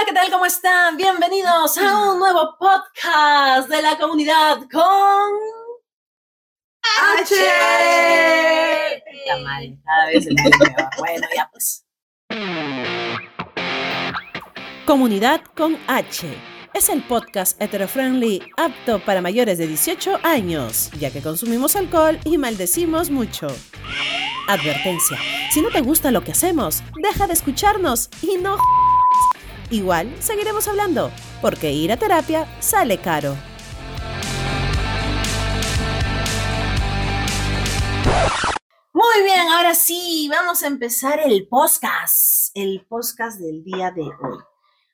Hola, ¿qué tal? ¿Cómo están? Bienvenidos a un nuevo podcast de la comunidad con H. Está mal, cada vez el. Bueno, ya pues. Comunidad con H. Es el podcast hetero-friendly apto para mayores de 18 años, ya que consumimos alcohol y maldecimos mucho. Advertencia, si no te gusta lo que hacemos, deja de escucharnos y no Igual seguiremos hablando, porque ir a terapia sale caro. Muy bien, ahora sí, vamos a empezar el podcast, el podcast del día de hoy.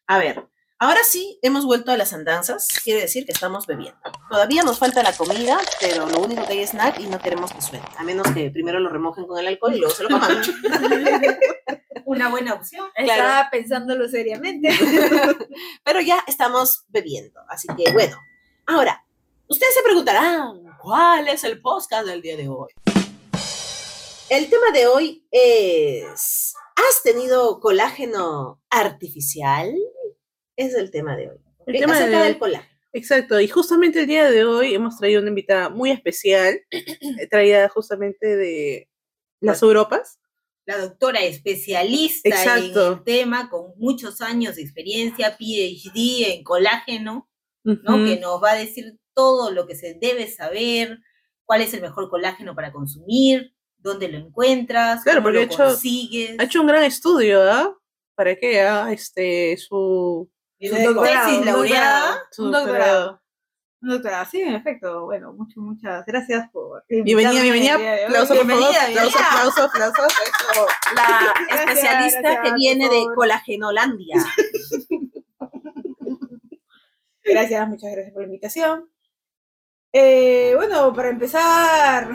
A ver, ahora sí, hemos vuelto a las andanzas, quiere decir que estamos bebiendo. Todavía nos falta la comida, pero lo único que hay es snack y no queremos que suene, a menos que primero lo remojen con el alcohol y luego se lo coman. Una buena opción. Claro. Estaba pensándolo seriamente. pero ya estamos bebiendo, así que bueno. Ahora, ustedes se preguntarán, ¿cuál es el podcast del día de hoy? El tema de hoy es, ¿has tenido colágeno artificial? Es el tema de hoy. El tema Acerca de- del colágeno. Exacto, y justamente el día de hoy hemos traído una invitada muy especial, eh, traída justamente de las Europas. La doctora especialista Exacto. en el tema, con muchos años de experiencia, PhD en colágeno, ¿no? Que nos va a decir todo lo que se debe saber, cuál es el mejor colágeno para consumir, dónde lo encuentras, Claro, cómo porque lo ha hecho- consigues. Ha hecho un gran estudio, ¿ah? Para que haga este, su, Su Un doctorado, tesis laureada. Un doctorado. Un doctorado, sí, en efecto. Bueno, muchas, muchas gracias por. Bienvenida, bienvenida. Aplausos, bienvenida. aplausos, aplausos. Eso. La Gracias, especialista gracias, que viene de. Colagenolandia. Gracias, muchas gracias por la invitación. Eh, bueno, para empezar,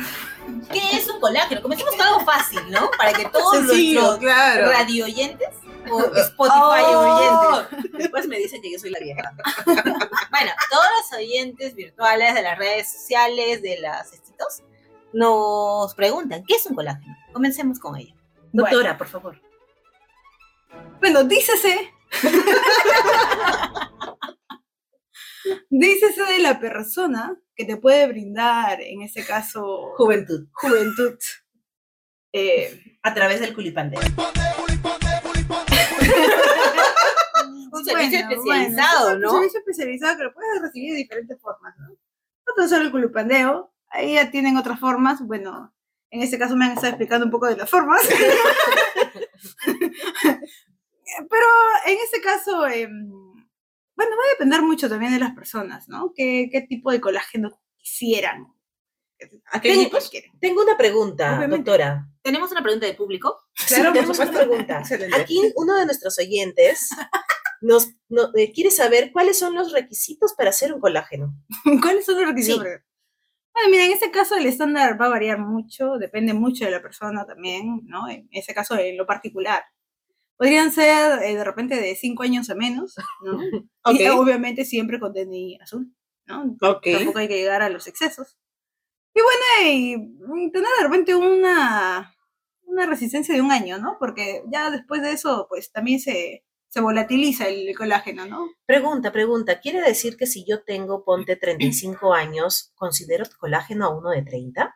¿Qué es un colágeno? Comencemos con algo fácil, ¿no? Para que todos Sencillo, nuestros claro. radio oyentes o Spotify Oh, oyentes. Después me dicen que yo soy la vieja. Bueno, todos los oyentes virtuales de las redes sociales, de las estitos, nos preguntan, ¿qué es un colágeno? Comencemos con ella. Doctora, por favor. bueno, dícese. dícese de la persona que te puede brindar, en este caso, Juventud. juventud. Eh, A través del culipandeo. Un servicio Bueno, especializado, bueno, ¿no? Un servicio especializado que lo puedes recibir de diferentes formas, ¿no? No tan solo el culupandeo, ahí ya tienen otras formas, bueno, en este caso me han estado explicando un poco de las formas. Pero en este caso, em, bueno, va a depender mucho también de las personas, ¿no? ¿Qué, qué tipo de colágeno quisieran? ¿A qué Tengo-? Tengo una pregunta, Obviamente. doctora. ¿Tenemos una pregunta del público? Claro, tenemos una pregunta. Excelente. Aquí uno de nuestros oyentes nos, no- eh, quiere saber cuáles son los requisitos para hacer un colágeno. ¿Cuáles son los requisitos? Sí. Bueno, mira, en este caso el estándar va a variar mucho, depende mucho de la persona también, ¿no? En ese caso, en lo particular. Podrían ser eh, de repente de 5 años a menos, ¿no? Y Ok. obviamente siempre con DNI azul, ¿no? Ok. Tampoco hay que llegar a los excesos. Y bueno, y mm, tener de repente una, una resistencia de un año, ¿no? Porque ya después de eso, pues también se, se volatiliza el colágeno, ¿no? Pregunta, pregunta. ¿Quiere decir que si yo tengo, ponte 35 años, considero colágeno a uno de 30?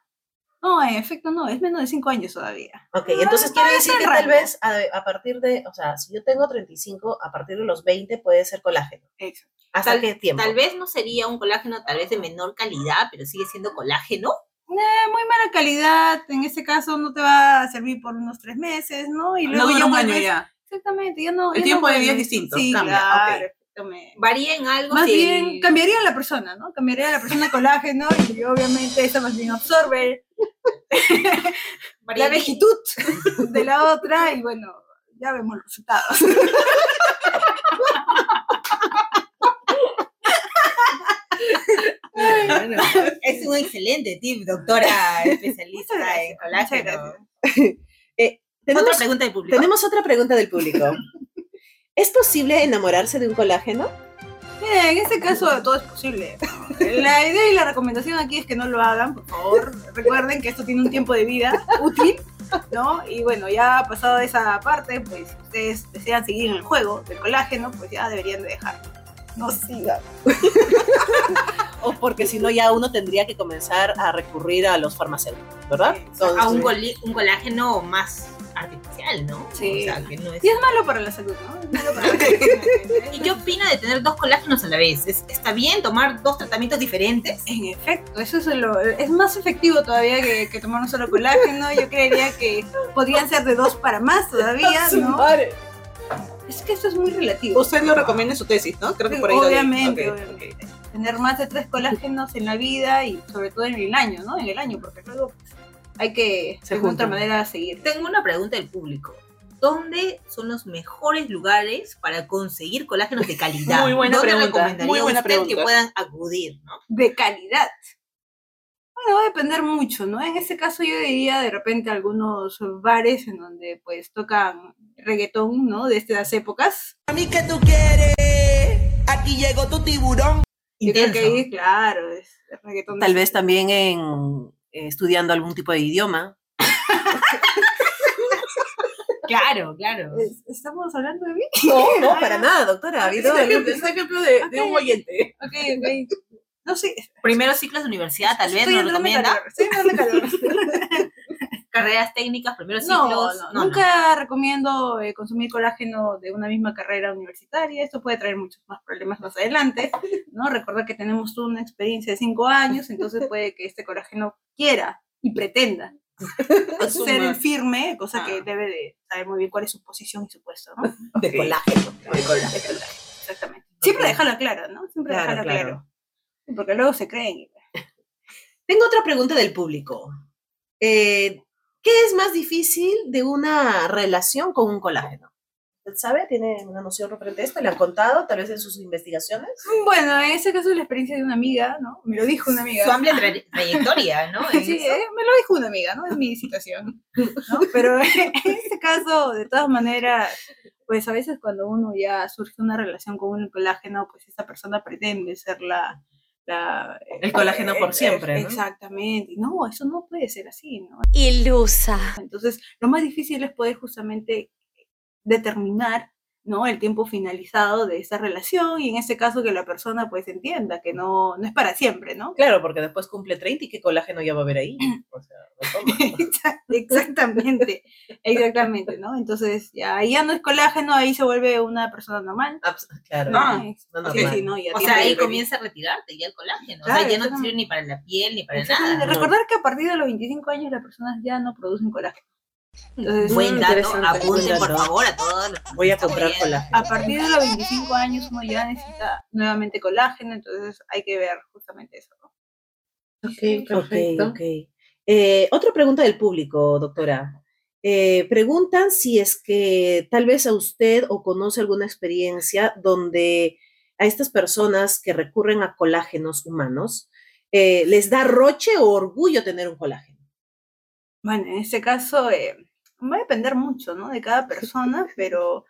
No, en efecto no, es menos de 5 años todavía. Ok, Ah, entonces quiere decir que tal vez a, a partir de, o sea, si yo tengo 35, a partir de los 20 puede ser colágeno. Exacto. ¿Hasta Tal- qué tiempo? Tal vez no sería un colágeno tal vez de menor calidad, pero sigue siendo colágeno. Eh, muy mala calidad, en este caso no te va a servir por unos tres meses, ¿no? Y luego No dura ya un año ya. Exactamente, ya no. El ya no tiempo de vida es distinto, Sí, cambia, claro, ok. exactamente. Varía en algo. Más si bien, el- cambiaría la persona, ¿no? Cambiaría la persona colágeno y obviamente esa más bien absorbe la vejitud de la otra y bueno, ya vemos los resultados. Bueno, Es un excelente tip, doctora especialista en colágeno. gracias. tenemos, Otra pregunta del público. tenemos otra pregunta del público. ¿Es posible enamorarse de un colágeno? Mira, en este caso todo es posible. La idea y la recomendación aquí es que no lo hagan, por favor. Recuerden que esto tiene un tiempo de vida útil. ¿no? Y bueno, ya pasado esa parte, pues si ustedes desean seguir en el juego del colágeno, pues ya deberían de dejarlo. No sigan. O porque si no ya uno tendría que comenzar a recurrir a los farmacéuticos, ¿verdad? A un, coli- un colágeno más artificial, ¿no? Sí. O sea, que no es... Y es malo para la salud, ¿no? Es malo para la salud. ¿Y qué opina de tener dos colágenos a la vez? ¿Es- ¿Está bien tomar dos tratamientos diferentes? En efecto, eso es, lo, es más efectivo todavía que, que tomar un solo colágeno. Yo creería que podrían ser de dos para más todavía, ¿no? Es que esto es muy relativo. Usted lo recomienda en su tesis, ¿no? Creo que por ahí lo obviamente. Tener más de tres colágenos en la vida y sobre todo en el año, ¿no? En el año, porque luego hay que Se de otra juntan. manera seguir. Tengo una pregunta del público. ¿Dónde son los mejores lugares para conseguir colágenos de calidad? Muy buena ¿Dónde pregunta, recomendaría muy buena usted pregunta. que puedan acudir, ¿no? De calidad. Bueno, va a depender mucho, ¿no? En este caso yo diría de repente algunos bares en donde pues tocan reggaetón, ¿no? De estas épocas. A mí que tú quieres, aquí llegó tu tiburón. Yo creo Intenso. que ahí, claro, es reggaetón. Tal vez también en eh, estudiando algún tipo de idioma. Claro, claro. Es- ¿Estamos hablando de mí? No, no, para nada, doctora. Ha habido ejemplo, es un ejemplo de, de un oyente. Ok, ok. No sé. Primeros ciclos de universidad, tal vez, estoy nos recomienda. calor, estoy calor. Carreras técnicas, primeros No, ciclos. no, nunca recomiendo eh, consumir colágeno de una misma carrera universitaria. Esto puede traer muchos más problemas más adelante, ¿no? Recordar que tenemos una experiencia de cinco años, entonces puede que este colágeno quiera y pretenda ser el firme, cosa que Ah. debe de saber muy bien cuál es su posición y su puesto, ¿no? de Ok. colágeno. Exactamente. Siempre dejarlo claro, ¿no? Siempre Claro, dejarlo claro. claro. Porque luego se creen. Tengo otra pregunta del público. Eh, ¿Qué es más difícil de una relación con un colágeno? ¿Usted sabe? ¿Tiene una noción referente a esto? ¿Le han contado tal vez en sus investigaciones? Bueno, en ese caso es la experiencia de una amiga, ¿no? Me lo dijo una amiga. Su amplia tra- trayectoria, ¿no? Sí, eso. eh, me lo dijo una amiga, no es mi situación. ¿no? Pero en este caso, de todas maneras, pues a veces cuando uno ya surge una relación con un colágeno, pues esa persona pretende ser la... la El colágeno por siempre, ¿no? Exactamente. No, eso no puede ser así, ¿no? Ilusa. Entonces, lo más difícil es poder justamente determinar ¿no? el tiempo finalizado de esa relación y en este caso que la persona pues entienda que no, no es para siempre, ¿no? Claro, porque después cumple 30 y qué colágeno ya va a haber ahí. O sea, no toma. Exactamente, exactamente, ¿no? Entonces ya, ahí ya no es colágeno, ahí se vuelve una persona normal. Claro. Ah, Sí, no sí, normal. sí, no, ya O sea, ahí el- comienza a retirarte ya el colágeno. o Claro, sea, ya no te sirve ni para la piel ni para nada. Recordar que a partir de los 25 años las personas ya no producen colágeno. Entonces, Buen dato, apunten por favor a todos los Voy a comprar colágeno. a partir de los 25 años uno ya necesita nuevamente colágeno, entonces hay que ver justamente eso. ¿no? Ok, Ok, perfecto. ok. Eh, otra pregunta del público, doctora. Eh, preguntan si es que tal vez a usted o conoce alguna experiencia donde a estas personas que recurren a colágenos humanos eh, les da roche o orgullo tener un colágeno. Bueno, en este caso eh, va a depender mucho, ¿no? De cada persona, pero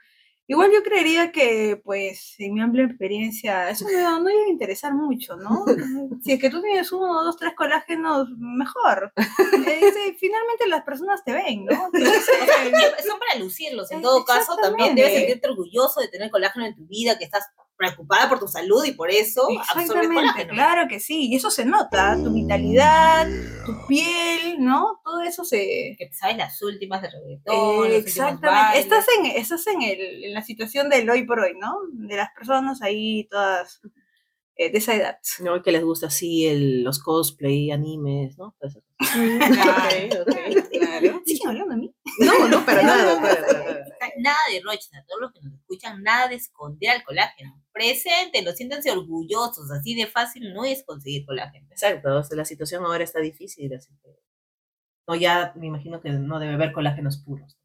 igual yo creería que, pues, en mi amplia experiencia, eso no, no iba a interesar mucho, ¿no? Si es que tú tienes uno, dos, tres colágenos, mejor. Eh, sí, finalmente las personas te ven, ¿no? Entonces, O sea, son para lucirlos. En todo caso, también debes sentirte orgulloso de tener colágeno en tu vida, que estás preocupada por tu salud y por eso absorbes Exactamente, claro que sí, y eso se nota, tu vitalidad, tu piel, ¿no? Todo eso se... Que te sabes las últimas de reggaetón, Eh, exactamente, estás, en, estás en, el, en la situación del hoy por hoy, ¿no? De las personas ahí todas eh, de esa edad. ¿no? Que les gusta así el- los cosplay, animes, ¿no? Todas esas cosas. Ok, ok, claro. ¿Siguen hablando de mí? No, no, para nada, doctora, para nada. Nada de roches, a todos los que nos escuchan, nada de esconder al colágeno. Preséntenlo, siéntanse orgullosos, así de fácil no es conseguir colágeno. Exacto, o sea, la situación ahora está difícil, así que... No, ya me imagino que no debe haber colágenos puros.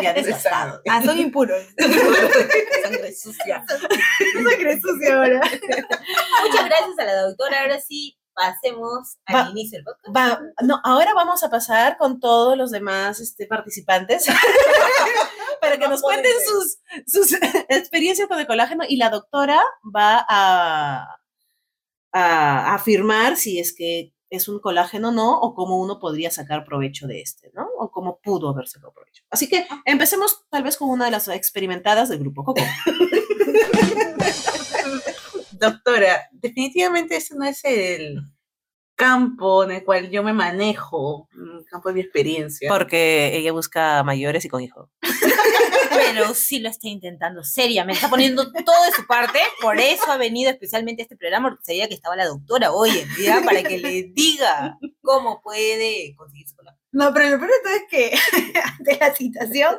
ya desgastados. Ah, son impuros. Sangre sucia. Sangre sucia ahora. Muchas gracias a la doctora. Ahora sí, pasemos al Va- inicio del podcast. Va- no, ahora vamos a pasar con todos los demás este, participantes para que nos cuenten sus, sus experiencias con el colágeno y la doctora va a, a afirmar si es que es un colágeno o no, o cómo uno podría sacar provecho de este, ¿no? O cómo pudo haber sacado provecho. Así que empecemos tal vez con una de las experimentadas del grupo Coco. Doctora, definitivamente ese no es el campo en el cual yo me manejo, el campo de mi experiencia. Porque ella busca mayores y con hijo. Pero sí lo está intentando seriamente, está poniendo todo de su parte, por eso ha venido especialmente a este programa, porque sabía que estaba la doctora hoy en día para que le diga cómo puede conseguir su colágeno. No, pero lo peor de todo es que ante la situación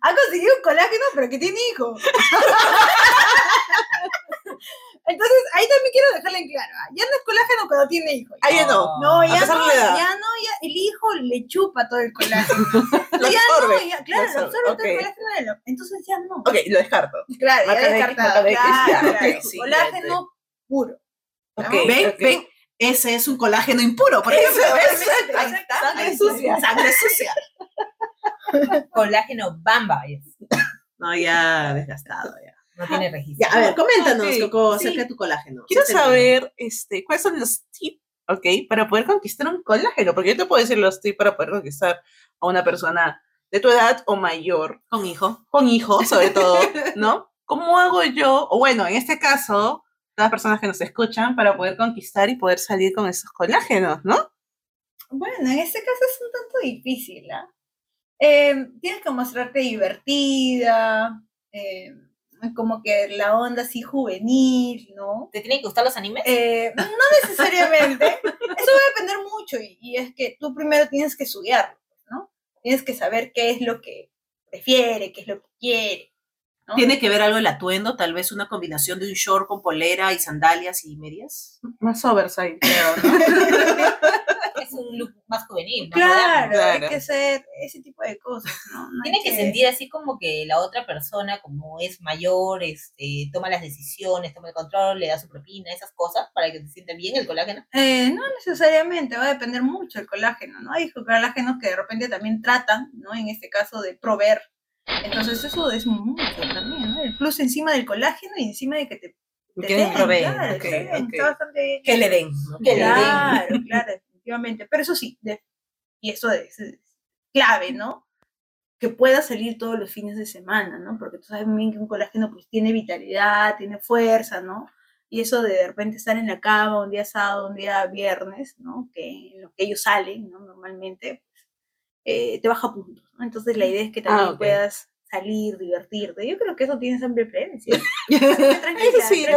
ha conseguido un colágeno, pero que tiene hijos. Entonces, ahí también quiero dejarle en claro, ah, ya no es colágeno cuando tiene hijos. Ah, ya no. No, ya no, ya no, ya el hijo le chupa todo el colágeno. Lo ya absorbe. no, ya, claro, Lo absorbe, absorbe todo el colágeno de lo- Entonces ya no. Ok, lo descarto. Claro, Marca ya descartado. marca de X, Claro, claro. sí, colágeno puro. Ok, ¿Ven? ¿Ven? Ese es un colágeno impuro, por ejemplo. ¿ves? Ahí está. Sangre ahí sucia. Sangre sucia. Colágeno bamba, es. No, ya desgastado, ya. No tiene registro. Ya, a ver, coméntanos, Ok, Coco, sí. acerca de tu colágeno. Quiero saber este, cuáles son los tips, ¿ok? Para poder conquistar un colágeno, porque yo te puedo decir los tips para poder conquistar a una persona de tu edad o mayor, Con hijo. con hijos sobre todo, ¿no? ¿Cómo hago yo, o bueno, en este caso, todas las personas que nos escuchan, para poder conquistar y poder salir con esos colágenos, ¿no? Bueno, en este caso es un tanto difícil, ¿ah? Eh, tienes que mostrarte divertida, eh, como que la onda así juvenil, ¿no? ¿Te tienen que gustar los animes? Eh, no necesariamente, eso va a depender mucho y, y es que tú primero tienes que estudiarlo, ¿no? Tienes que saber qué es lo que prefiere, qué es lo que quiere. ¿no? ¿Tiene que ver algo el atuendo? Tal vez una combinación de un short con polera y sandalias y medias. Más oversight, creo, ¿no? es un look más juvenil, más Claro. Claro. hay que ser ese tipo de cosas, ¿no? No Tiene que sentir así como que la otra persona, como es mayor, este, toma las decisiones, toma el control, le da su propina, esas cosas, para que se sienta bien el colágeno. Eh, no necesariamente, va a depender mucho el colágeno, ¿no? Hay colágenos que de repente también tratan, ¿no? En este caso de proveer. Entonces eso es mucho también, ¿no? El plus encima del colágeno y encima de que te, Que den, proveen, claro, ok, te den, ok. está bastante bien. Que le den. ¿no? Que le den. Claro, claro, definitivamente. Pero eso sí, de- y eso es, es clave, ¿no? Que pueda salir todos los fines de semana, ¿no? Porque tú sabes muy bien que un colágeno pues tiene vitalidad, tiene fuerza, ¿no? Y eso de de repente estar en la cama un día sábado, un día viernes, ¿no? Que en lo que ellos salen, ¿no? Normalmente, pues, eh, te baja puntos, ¿no? Entonces la idea es que también ok. puedas salir, divertirte. Yo creo que eso tienes hambre plena, ¿sí?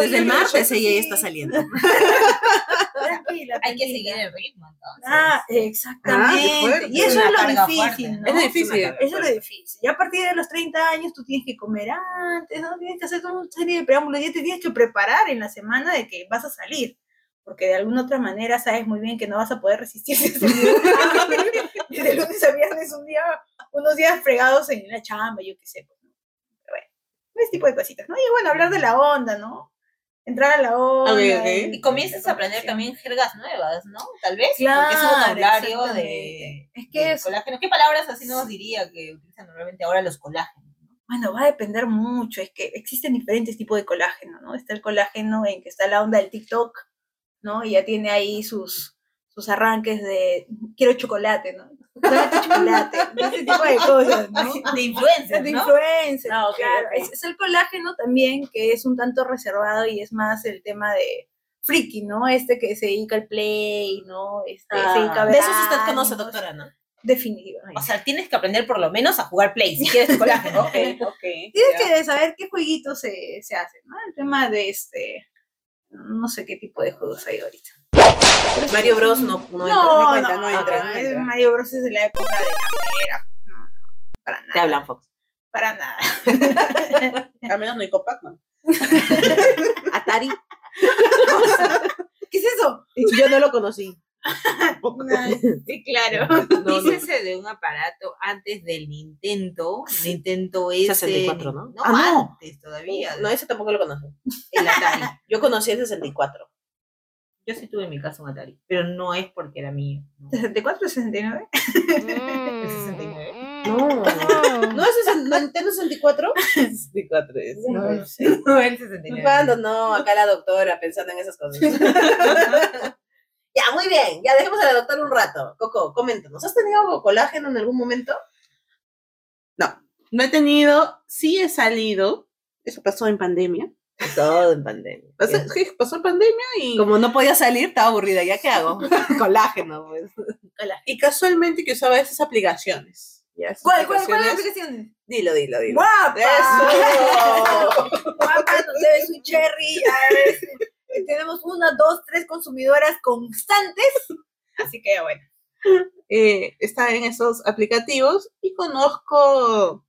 Desde el martes ella ya está saliendo. Tranquila, Hay que seguir el ritmo, entonces. Ah, Ah, exactamente. fuerte. y eso es lo difícil, fuerte. ¿no? Es difícil. Eso es lo difícil. Ya a partir de los 30 años tú tienes que comer antes, ¿no? Tienes que hacer toda una serie de preámbulos, ya te tienes que preparar en la semana de que vas a salir. Porque de alguna otra manera sabes muy bien que no vas a poder resistir ese día. de lunes a viernes, un día, unos días fregados en la chamba, yo qué sé. pues, ¿no? Pero bueno, ese tipo de cositas, ¿no? Y bueno, hablar de la onda, ¿no? Entrar a la onda. y- Y comienzas a aprender también jergas nuevas, ¿no? Tal vez. porque es un vocabulario de. Es que de es- colágeno. ¿Qué palabras así nos diría que utilizan normalmente ahora los colágenos? no? Bueno, va a depender mucho, es que existen diferentes tipos de colágeno, ¿no? Está el colágeno en que está la onda del TikTok, ¿no? Y ya tiene ahí sus, sus arranques de quiero chocolate, ¿no? Dame tu chocolate, ese tipo de cosas, ¿no? De influencers, De ¿no? influencer, Ah, claro. Es, es el colágeno también que es un tanto reservado y es más el tema de friki, ¿no? Este que se dedica al play, ¿no? Este, se dedica a ver De eso usted conoce, doctora, ¿no? Definitivamente. O sea, tienes que aprender por lo menos a jugar play si quieres colágeno. Ok, ok. Tienes que saber qué jueguitos se, se hacen, ¿no? El tema de este. No sé qué tipo de juegos hay ahorita. Mario Bros no, no, No, entra. no, cuenta, no entra, no es entra. Mario Bros es de la época de la era. No, no, para Te nada. hablan, Fox. Para nada. Al menos no hay con Pac-Man. Atari. ¿Qué es eso? Yo no lo conocí. Sí, claro. No, no. Dícese de un aparato antes del Nintendo. Nintendo es. 64, ¿no? No, Ah, no. antes todavía. No, ese tampoco lo conocí. El Atari. Yo conocí el 64. Yo sí tuve en mi casa un Atari, pero no es porque era mío. ¿no? ¿64 o 69? El 69. No. ¿No es el Nintendo 64? 64 es. No, no sé. No, el 69. ¿Cuándo? No, acá la doctora pensando en esas cosas. Ya, muy bien. Ya dejemos a la doctora un rato. Coco, coméntanos. ¿Has tenido colágeno en algún momento? No he tenido, sí he salido. Eso pasó en pandemia. Todo en pandemia. Pasó, sí, pasó en pandemia y, Como no podía salir, estaba aburrida. ¿Ya qué hago? colágeno, pues. y casualmente que usaba esas aplicaciones. ¿Cuál, cuál, cuál es la aplicaciones. aplicación? Dilo, dilo, dilo. ¡Guapa! ¡Eso! Guapa, nos debe su cherry. A ver, tenemos una, dos, tres consumidoras constantes. Así que bueno. eh, está en esos aplicativos y conozco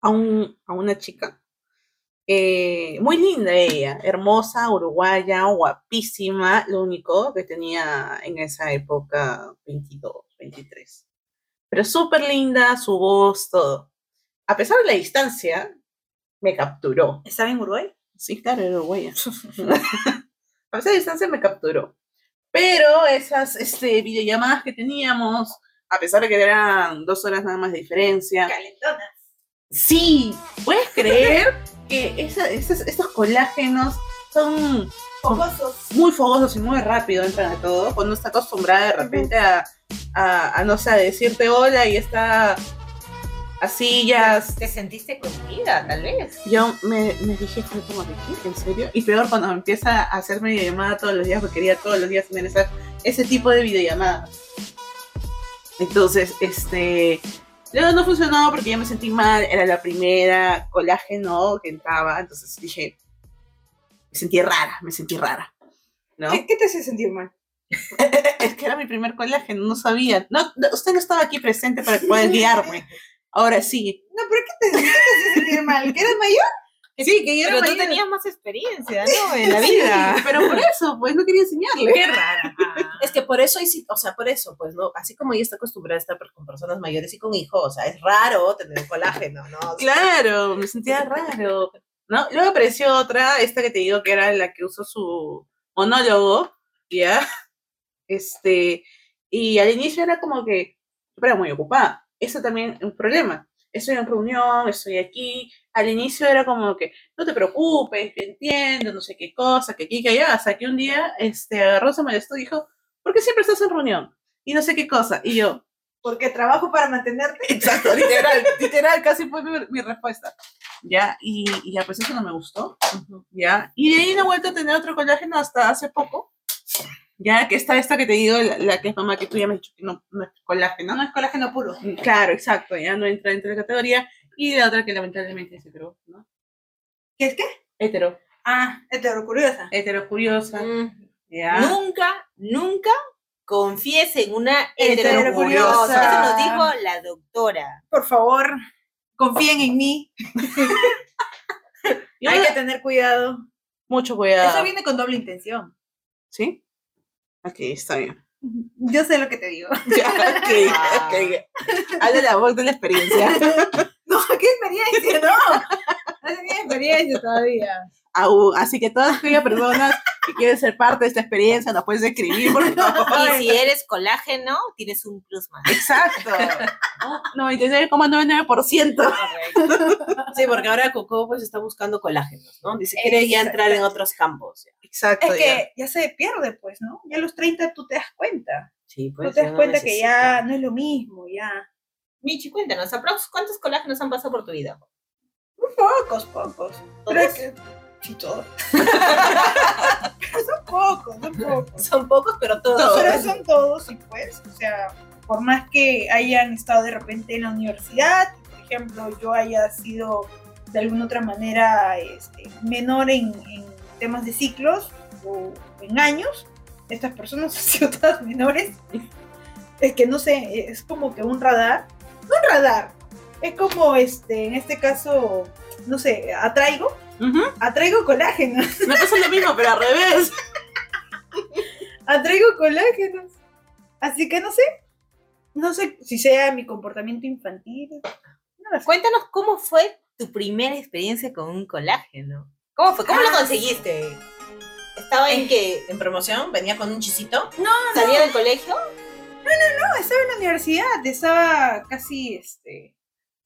a, un, a una chica. Eh, muy linda ella, hermosa, uruguaya, guapísima, lo único que tenía en esa época 22, 23. Pero súper linda, su voz, todo. A pesar de la distancia, me capturó. ¿Estaba en Uruguay? Sí, claro, era uruguaya. a pesar de distancia me capturó. Pero esas este, videollamadas que teníamos, a pesar de que eran dos horas nada más de diferencia, Calentona. Sí, ¿puedes creer que esa- estos colágenos son Fogosos. muy fogosos y muy rápido entran a todo? Cuando está acostumbrada de repente a, a, a, no sé, a decirte hola y está así ya ¿Te sentiste conocida, tal vez? yo me, me dije, fue como de qué, ¿en serio? Y peor cuando empieza a hacerme videollamada todos los días, porque quería todos los días tener esa- ese tipo de videollamadas. Entonces, este, luego no funcionó porque yo me sentí mal, era la primera colágeno que entraba, entonces dije, me sentí rara, me sentí rara, ¿no? ¿Qué, qué te hace sentir mal? Es que era mi primer colágeno, no sabía. No, usted no estaba aquí presente para pueda guiarme. Ahora sí. No, pero ¿qué te, qué te hace sentir mal? ¿Que eres mayor? Sí, que Pero tú tenías más experiencia, ¿no? En la vida. Sí, pero por eso, pues no quería enseñarle. Qué rara. Es que por eso, hay o sea, por eso, pues, ¿no? Así como ella está acostumbrada a estar con personas mayores y con hijos, o sea, es raro tener colágeno, ¿no? O sea, Claro, me sentía raro. ¿no? Luego apareció otra, esta que te digo que era la que usó su monólogo, ¿ya? Este, y al inicio era como que, era muy ocupada. Eso también es un problema. Estoy en reunión, estoy aquí. Al inicio era como que, no te preocupes, yo entiendo, no sé qué cosa, que aquí, que allá. Hasta que un día, este, agarró, se molestó y dijo, ¿por qué siempre estás en reunión? Y no sé qué cosa. Y yo, Porque trabajo para mantenerte. Exacto, literal, literal, casi fue mi, mi respuesta. Ya, y, y ya, pues eso no me gustó. Ya, y de ahí no he vuelto a tener otro colágeno hasta hace poco. Ya, que está esta que te digo, la, la que es mamá, que tú ya me has dicho que no, no es colágeno. No es colágeno puro. Claro, exacto, ya no entra dentro de la categoría. Y la otra que lamentablemente es hetero, ¿no? ¿Qué es qué? Hetero, Ah, heterocuriosa. hetero curiosa. Mm. Ya. Nunca, nunca confíes en una Heterocuriosa. heterocuriosa. Eso nos dijo la doctora. Por favor, confíen en mí. Hay que tener cuidado. mucho cuidado. Eso viene con doble intención. ¿Sí? Ok, está bien. Yo sé lo que te digo. Ya, ok, ok. Habla la voz de la experiencia. Experiencia, no. No tenía experiencia todavía. Aún. Así que todas aquellas personas que quieren ser parte de esta experiencia nos puedes escribir, por favor. Y si eres colágeno, tienes un plus más. Exacto. 99,99%. Sí, porque ahora Coco pues está buscando colágenos, ¿no? Dice, quiere ya entrar en otros campos. Exacto. Es ya. que ya se pierde, pues, ¿no? Ya a los 30 tú te das cuenta. Sí, Tú pues. te ya das no cuenta que ya no es lo mismo, ya. Michi, cuéntanos, aprox, ¿cuántos colágenos han pasado por tu vida? Pocos, pocos. Pero es ¿Todos? que. Sí, todos. Son pocos, son pocos. Son pocos, pero todos. Pero son todos, y pues, o sea, por más que hayan estado de repente en la universidad, por ejemplo, yo haya sido de alguna otra manera este, menor en, en temas de ciclos o en años, estas personas han sido todas menores. Es que no sé, es como que un radar, un radar, es como este, en este caso, no sé, atraigo, atraigo colágeno. Me pasa lo mismo, pero al revés. atraigo colágenos. Así que no sé. No sé si sea mi comportamiento infantil. No lo sé. Cuéntanos cómo fue tu primera experiencia con un colágeno. ¿Cómo fue? ¿Cómo lo Ah. conseguiste? ¿Estaba en que En promoción venía con un chisito. No, salía del colegio? No, estaba en la universidad. Estaba casi, este...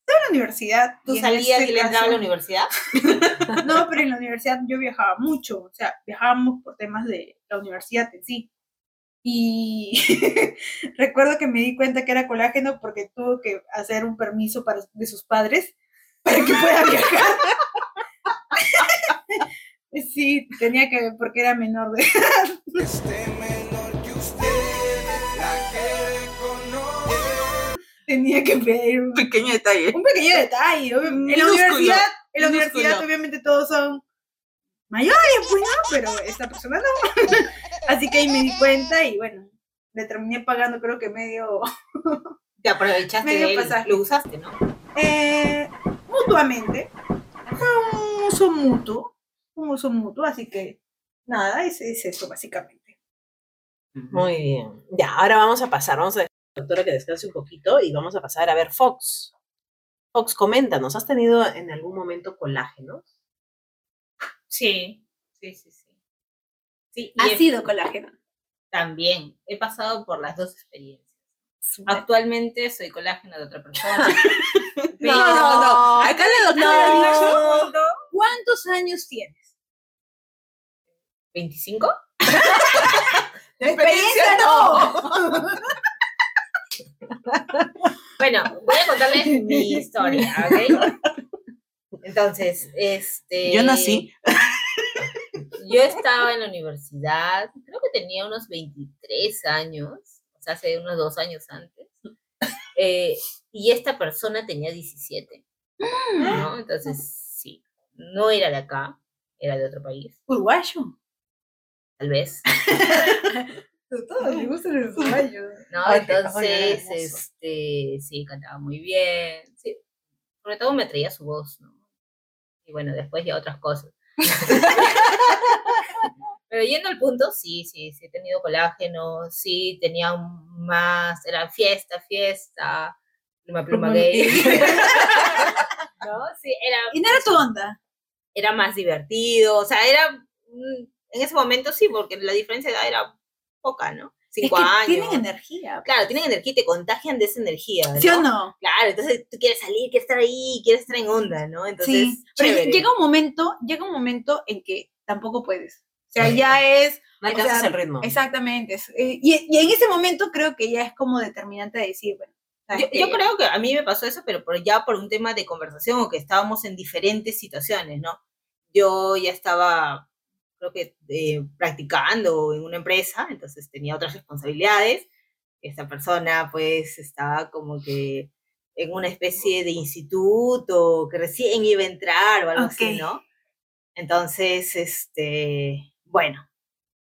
Estaba en la universidad. ¿Tú y salías y le entraba a la universidad? No, pero en la universidad yo viajaba mucho. O sea, viajábamos por temas de la universidad en sí. Y recuerdo que me di cuenta que era colágeno porque tuvo que hacer un permiso para, de sus padres para que pueda viajar. Sí, tenía que, porque era menor de Este menor tenía que pedir un, pequeño detalle. un pequeño detalle. En la universidad, en la minúsculo. universidad obviamente todos son mayores, pues no, pero esta persona no. Así que ahí me di cuenta y bueno, le terminé pagando creo que medio Te aprovechaste Medio de él, pasaje. lo usaste, ¿no? eh, mutuamente. Fue un uso mutuo, un uso mutuo, así que nada, es, es eso básicamente. Muy bien. Ya, ahora vamos a pasar, vamos a doctora que descanse un poquito y vamos a pasar a ver Fox. Fox, coméntanos, ¿has tenido en algún momento colágenos? Sí, sí, sí, sí. Sí, Ha he- sido colágeno. también he pasado por las dos experiencias. Actualmente soy colágeno de otra persona. No, no, no. Acá la doctora No. dijo. ¿Cuántos años tienes? ¿25? De experiencia no. Bueno, voy a contarles mi historia, ¿ok? Entonces, este... Yo nací. Yo estaba en la universidad, creo que tenía unos 23 años, o sea, hace unos dos años antes, eh, y esta persona tenía 17, ¿no? Entonces, sí, no era de acá, era de otro país, Uruguayo. tal vez, Todo le gusta el uruguayo. ¿no? Ay, Entonces, este, sí, cantaba muy bien, sí, sobre todo me atraía su voz, ¿no? Y bueno, después ya otras cosas. Pero yendo al punto, sí, sí, sí he tenido colágeno, sí tenía un más, era fiesta, fiesta, pluma, pluma gay. ¿No? Sí, era, Y no era tu onda. era más divertido, o sea, era, mm, en ese momento sí, porque la diferencia de edad era poca, ¿no? Cinco es que años. tienen energía. Claro, tienen energía y te contagian de esa energía, ¿no? ¿Sí o no? Claro, entonces tú quieres salir, quieres estar ahí, quieres estar en onda, ¿no? Entonces, Sí. Pero llega un momento, llega un momento en que tampoco puedes. O sea, ya es No O alcanzas sea, el ritmo. Exactamente. es- eh, y, y en ese momento creo que ya es como determinante de decir, bueno, ¿sabes Yo, yo creo que a mí me pasó eso, pero por, ya por un tema de conversación o que estábamos en diferentes situaciones, ¿no? Yo ya estaba, creo que, eh, practicando en una empresa, entonces tenía otras responsabilidades. Esta persona, pues, estaba como que en una especie de instituto que recién iba a entrar o algo así, Ok. ¿no? Entonces, este, bueno,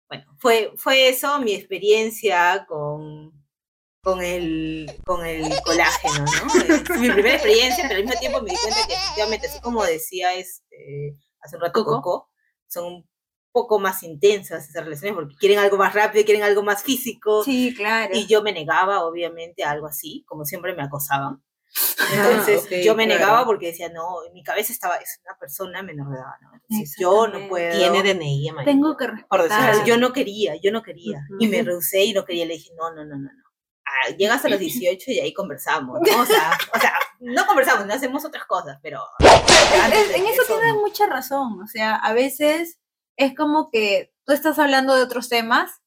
bueno, fue, fue eso mi experiencia con, con el, con el colágeno, ¿no? Es mi primera experiencia, pero al mismo tiempo me di cuenta que efectivamente, así como decía este, hace un rato Coco. Coco, son poco más intensas esas relaciones porque quieren algo más rápido, quieren algo más físico. Sí, claro. Y yo me negaba, obviamente, a algo así, como siempre me acosaban. Entonces, ok, yo me claro. negaba porque decía, no, en mi cabeza estaba, es una persona menor de edad, ¿no? Entonces, yo no puedo. Tiene DNI, Amaya. Tengo que respetar. Yo no quería, yo no quería. Y me rehusé y no quería. Le dije, no, no, no, no, no. Ah, llegas a los 18 y ahí conversamos, ¿no? O sea, o sea, no conversamos, no hacemos otras cosas, pero... de en eso eso, tienes no. mucha razón. O sea, a veces es como que tú estás hablando de otros temas,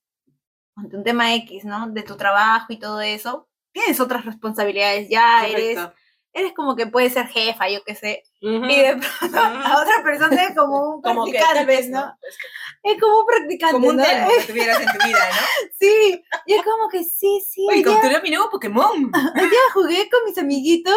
un tema X, ¿no? De tu trabajo y todo eso. Tienes otras responsabilidades, ya eres, Correcto. eres como que puedes ser jefa, yo qué sé. Ujú. Y de pronto a otra persona es como un Como que practicante, vez, ¿no? ¿no? Es que- Es como un practicante, Como un ¿no? tema que tuvieras en tu vida, ¿no? Sí, y es como que sí, sí, Oye, ya, capturé mi nuevo Pokémon. ya jugué con mis amiguitos.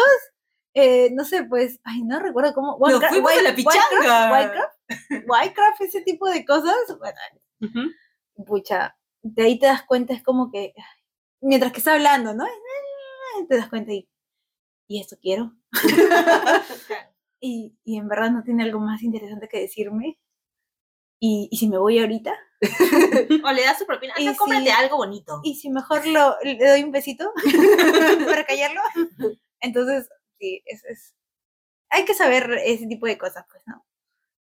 Eh, no sé, pues, ay, no recuerdo cómo. Nos fuimos a la pichanga. Minecraft, Minecraft, ese tipo de cosas. Bueno, Ujú. pucha, de ahí te das cuenta, es como que, mientras que está hablando, ¿no? Te das cuenta y, ¿y esto quiero? y, y en verdad no tiene algo más interesante que decirme. Y, y si me voy ahorita, O le das su propina. Y Anda, cómprate si- algo bonito. y si mejor lo, le doy un besito para callarlo. Entonces, sí, es, es, hay que saber ese tipo de cosas, pues, ¿no?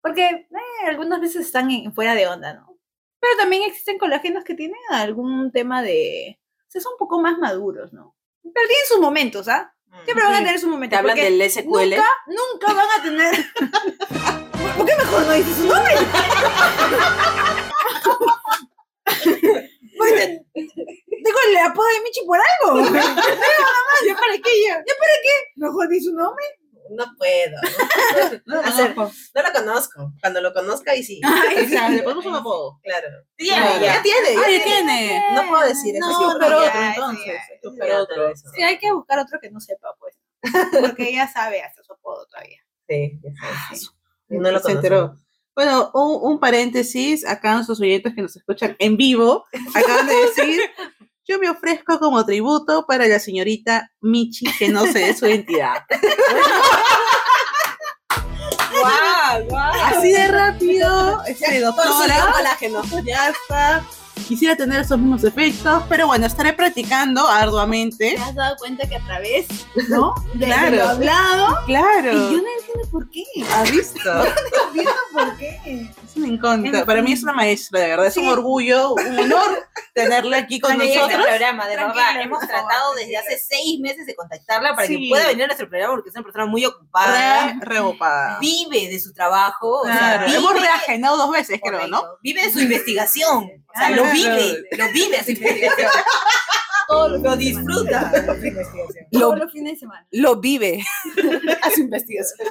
Porque eh, algunas veces están en- fuera de onda, ¿no? Pero también existen colágenos que tienen algún tema de... O sea, son un poco más maduros, ¿no? Pero tienen sus momentos, ¿ah? Siempre van a tener sus Te momentos. hablan del SQL. Nunca, nunca van a tener... ¿Por qué mejor no dices su nombre? Porque le apodo de Michi por algo. ¿Ya para qué ya? ¿Ya para qué? Mejor di su nombre. No puedo. No, no, Hacer- no, No lo conozco. Cuando lo conozca, y sí. o sea, le ponemos un apodo. Claro. Tiene, Ya. Ah, ya tiene. No puedo decir eso. No, sí, pero otro sí, entonces. ya, hay que buscar ya, otro. todo eso. Sí, hay que buscar otro que no sepa, pues. Porque ella sabe hasta su apodo todavía. Sí, ya sabes. No lo se conozco. Bueno, un, un paréntesis, acá nuestros oyentes que nos escuchan en vivo acaban de decir, yo me ofrezco como tributo para la señorita Michi que no se dé su identidad. Guau, guau. Así de rápido, este, doctora, colágeno. ya está. Quisiera tener esos mismos efectos, pero bueno, estaré practicando arduamente. ¿Te has dado cuenta que a través, ¿no? De Claro. lo hablado. Claro, Y yo no entiendo por qué. ¿has visto? No entiendo por qué. Es una incógnita. Para mí es una maestra, de verdad. Es un orgullo, un honor tenerla aquí con en este nosotros. programa, de verdad. Hemos tratado desde hace seis meses de contactarla para Sí. que pueda venir a nuestro programa porque es una persona muy ocupada. Re, reocupada. Vive de su trabajo. o sea, Claro, vive- hemos reagendado dos veces, creo, ¿no? Vive de su investigación. O sea, lo. Vive. Lo vive. Todo lo, Lo disfruta. todos los fines de semana. Lo vive. A su investigación.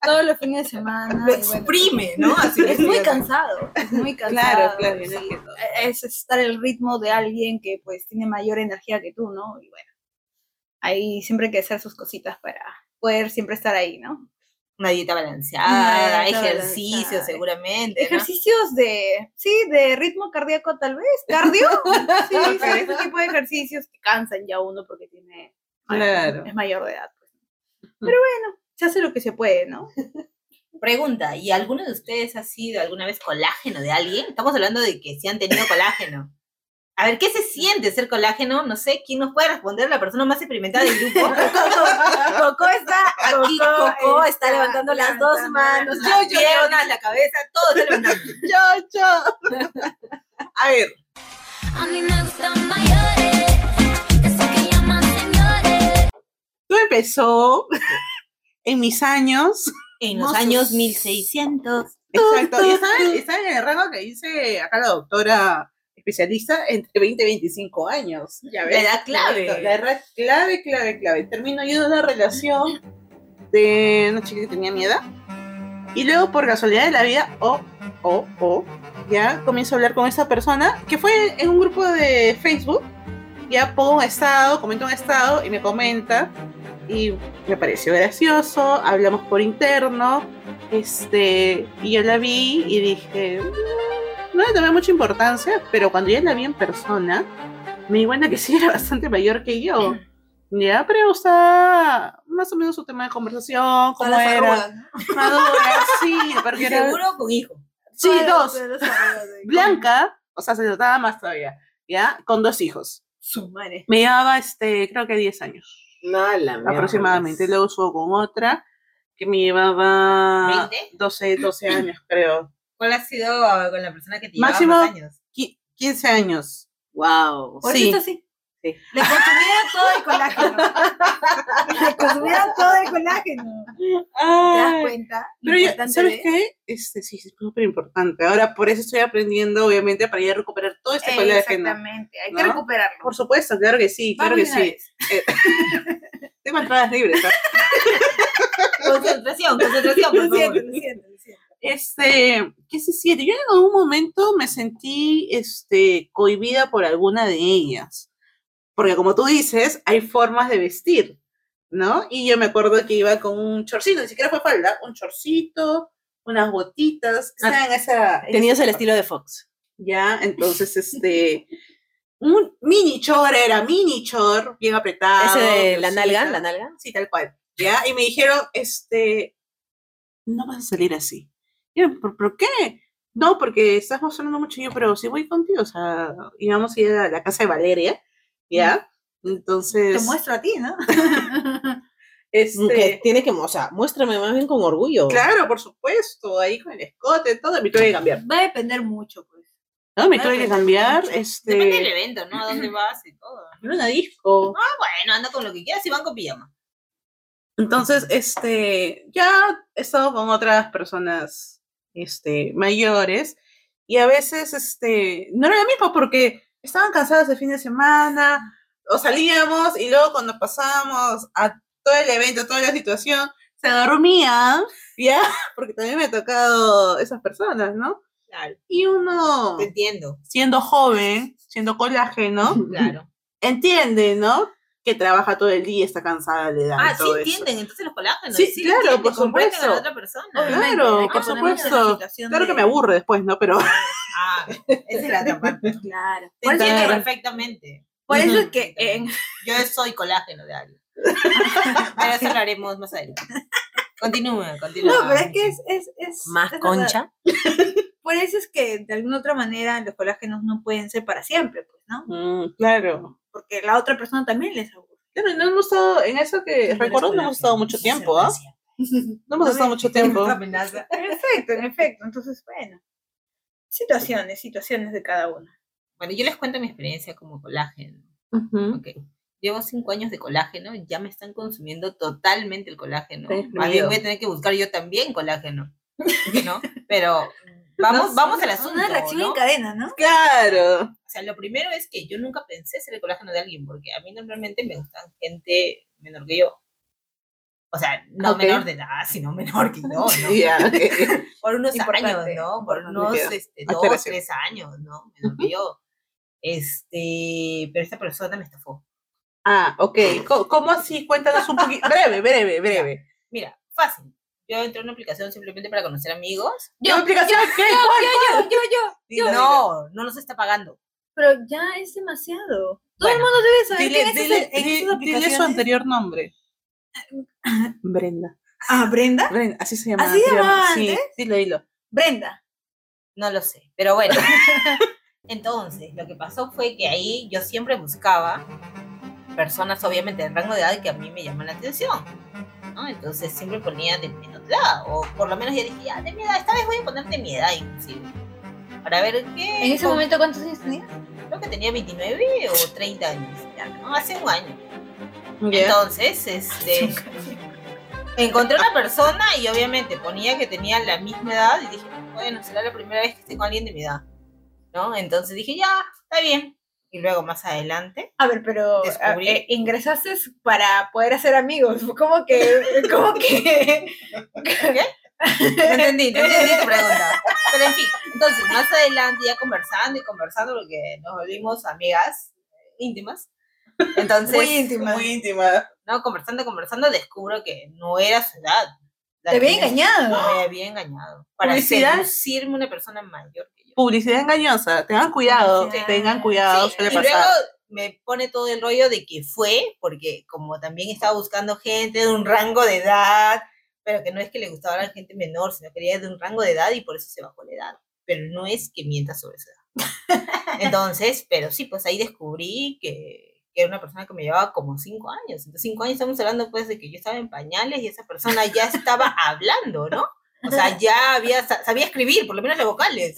Todos los fines de semana. Lo y bueno, exprime, ¿no? Así es muy cansado. Es muy cansado. Claro, claro. sí. Es estar el ritmo de alguien que pues tiene mayor energía que tú, ¿no? Y bueno, ahí siempre hay que hacer sus cositas para poder siempre estar ahí, ¿no? Una dieta balanceada, Una dieta ejercicio balanceada. seguramente. ¿no? Ejercicios de, sí, de ritmo cardíaco tal vez, cardio. Sí, sí, ese tipo de ejercicios que cansan ya uno porque tiene, Claro. es mayor de edad. pues. Pero bueno, se hace lo que se puede, ¿no? Pregunta, ¿y alguno de ustedes ha sido alguna vez colágeno de alguien? Estamos hablando de que sí han tenido colágeno. A ver, ¿qué se siente ser colágeno? No sé, ¿quién nos puede responder? La persona más experimentada del grupo. Coco está, Aquí Coco está levantando las dos levantando manos, las las piernas, la cabeza, todo está levantando. Yo, yo. A ver, A mí me gustan mayores, eso que llaman señores. todo empezó en mis años. En los años 1600. Exacto. Y está, está en el rango que dice acá la doctora especialista entre 20 y 25 años. Ya ves. La edad clave. La edad clave, clave, clave. Termino yo de una relación de una chica que tenía mi edad. Y luego, por casualidad de la vida, o, o, o, ya comienzo a hablar con esa persona que fue en un grupo de Facebook. Ya pongo un estado, comento un estado y me comenta. Y me pareció gracioso. Hablamos por interno. Este, y yo la vi y dije, "Mm, no le tomé mucha importancia, pero cuando ya la vi en persona, me di cuenta que sí era bastante mayor que yo. Ya, pero me gustaba más o menos su tema de conversación, cómo era. Madura, sí, porque Y era. seguro con hijo. Sí, Todas- dos. Blanca, o sea, se notaba más todavía, ¿ya? Con dos hijos. Su madre. Me llevaba, este, creo que 10 años, No, la mierda. aproximadamente. Luego estuvo con otra que me llevaba ¿Veinte? 12, 12 años, creo. ¿Cuál ha sido con la persona que te llevaba Máximo- más años? Qui- 15 años. Wow. Por Sí. eso sí. Sí. Le consumieron todo el colágeno. Le consumieron todo el colágeno. ¿Te das cuenta? Pero ¿sabes de- qué? Este sí, es súper importante. Ahora por eso estoy aprendiendo, obviamente, para ir a recuperar todo este colágeno. Exactamente, hay que recuperarlo. Por supuesto, claro que sí, claro que Vamos sí. Eh, Tengo entradas libres. Concentración, concentración, por Lo siento, favor. lo siento, lo siento. Este, ¿qué se siente? Yo en algún momento me sentí este, cohibida por alguna de ellas. Porque como tú dices, hay formas de vestir, ¿no? Y yo me acuerdo que iba con un chorcito, ni siquiera fue falda, un chorcito, unas botitas, Ah, en esa... Tenías esa el estilo de Fox. Ya, entonces, este, un mini chor era mini chor, bien apretado. Ese de la nalga, la nalga. Sí, tal cual. Ya, y me dijeron, este, no vas a salir así. Y yo, ¿por, por qué? No, porque estás mostrando mucho yo, pero si voy contigo, o sea, íbamos a ir a la casa de Valeria, ¿ya? Entonces, Te muestro a ti, ¿no? este, Que tiene que, o sea, muéstrame más bien con orgullo. claro, por supuesto, ahí con el escote, todo, me tuve que cambiar. Va a depender mucho, pues. No, me Ah, tuve que cambiar, mucho. este, Depende del evento, ¿no? A dónde vas y todo. en una disco. Ah, bueno, anda con lo que quieras y van con pijama. Entonces, este, ya he estado con otras personas, este, mayores, y a veces, este, no era lo mismo porque estaban cansados el fin de semana, o salíamos y luego cuando pasábamos a todo el evento, toda la situación, se dormían, ya, porque también me ha tocado esas personas, ¿no? Claro, Y uno, te entiendo. siendo joven, siendo colágeno, Claro. entiende, ¿no? Que trabaja todo el día, está cansada, le da Ah, y sí todo eso. entienden, entonces los colágenos. Sí, lo claro, entienden, por comprenden a la supuesto. otra persona. Claro, que por supuesto. Claro que de- me aburre después, ¿no? Pero Ah, esa es la otra parte. Claro. Te Por eso, entiendo Claro. perfectamente. por eso es que en, Yo soy colágeno de alguien. Pero eso lo haremos más adelante. Continúa, continúa. No, pero es que es, es, es Más es verdad. concha. Por eso es que de alguna otra manera los colágenos no pueden ser para siempre, pues, ¿no? Mm, claro. Porque la otra persona también les aburre. Claro, no hemos estado en eso que recuerdo, no hemos estado mucho tiempo, ¿ah? No hemos estado mucho tiempo. amenaza. En efecto, en efecto. Entonces, bueno. Situaciones, situaciones de cada uno. Bueno, yo les cuento mi experiencia como colágeno. Ujú. Ok. Llevo cinco años de colágeno, ya me están consumiendo totalmente el colágeno. Más bien voy a tener que buscar yo también colágeno. ¿No? Pero vamos, vamos al asunto. Una reacción ¿no? en cadena, ¿no? Claro. O sea, lo primero es que yo nunca pensé ser el colágeno de alguien, porque a mí normalmente me gustan gente menor que yo. O sea, no menor de edad, sino menor que yo, ¿no? Ya, ok. Por unos Importante, años, ¿no? Por unos este, dos, tres años, ¿no? Menor que yo. Este, pero esta persona me estafó. Ah, ok. ¿Cómo así? Cuéntanos un poquito. Breve, breve, breve. Mira, fácil. Yo entré a una aplicación simplemente para conocer amigos. ¿Qué explicación? ¿Qué? ¿Cuál? Yo, yo, yo. No, no nos está pagando. Pero ya es demasiado. Todo el mundo debe saber Dile, quién es dile, en dile su anterior nombre. Brenda. Ah, Brenda. Brenda, así se llama. ¿Así se llamaba Sí, dilo, dilo. Brenda. No lo sé, pero bueno. Entonces, lo que pasó fue que ahí yo siempre buscaba personas, obviamente, de rango de edad que a mí me llaman la atención. ¿no? Entonces, siempre ponía de menor edad, o por lo menos ya dije, ya, de mi edad, esta vez voy a poner de mi edad, inclusive. Para ver qué. En ese con- momento, ¿cuántos años tenías? Creo que tenía 29 o 30 años, ya, ¿no? Hace un año. Ya. Entonces, este. Encontré una persona y obviamente ponía que tenía la misma edad y dije, bueno, será la primera vez que estoy con alguien de mi edad. ¿No? Entonces dije, ya, está bien. Y luego más adelante, A ver, pero Descubrí- a- eh, ingresaste para poder hacer amigos. ¿Cómo que? ¿Cómo que? no entendí, no entendí tu pregunta. Pero en fin, entonces más adelante ya conversando y conversando porque nos volvimos amigas eh, íntimas. Entonces, Muy íntimas. Muy íntima. no, conversando, conversando, descubro que no era su edad. La Te había que me- engañado. Me había engañado. Para ¿Publicidad? seducirme una persona mayor. Publicidad engañosa. Tengan cuidado. Tengan cuidado. Sí, suele y pasar. luego me pone todo el rollo de que fue, porque como también estaba buscando gente de un rango de edad, pero que no es que le gustaba a la gente menor, sino quería de un rango de edad y por eso se bajó la edad. Pero no es que mienta sobre esa edad. Entonces, pero sí, pues ahí descubrí que, que era una persona que me llevaba como cinco años. Entonces, cinco años estamos hablando pues de que yo estaba en pañales y esa persona ya estaba hablando, ¿no? O sea, ya había, sa- sabía escribir, por lo menos las vocales.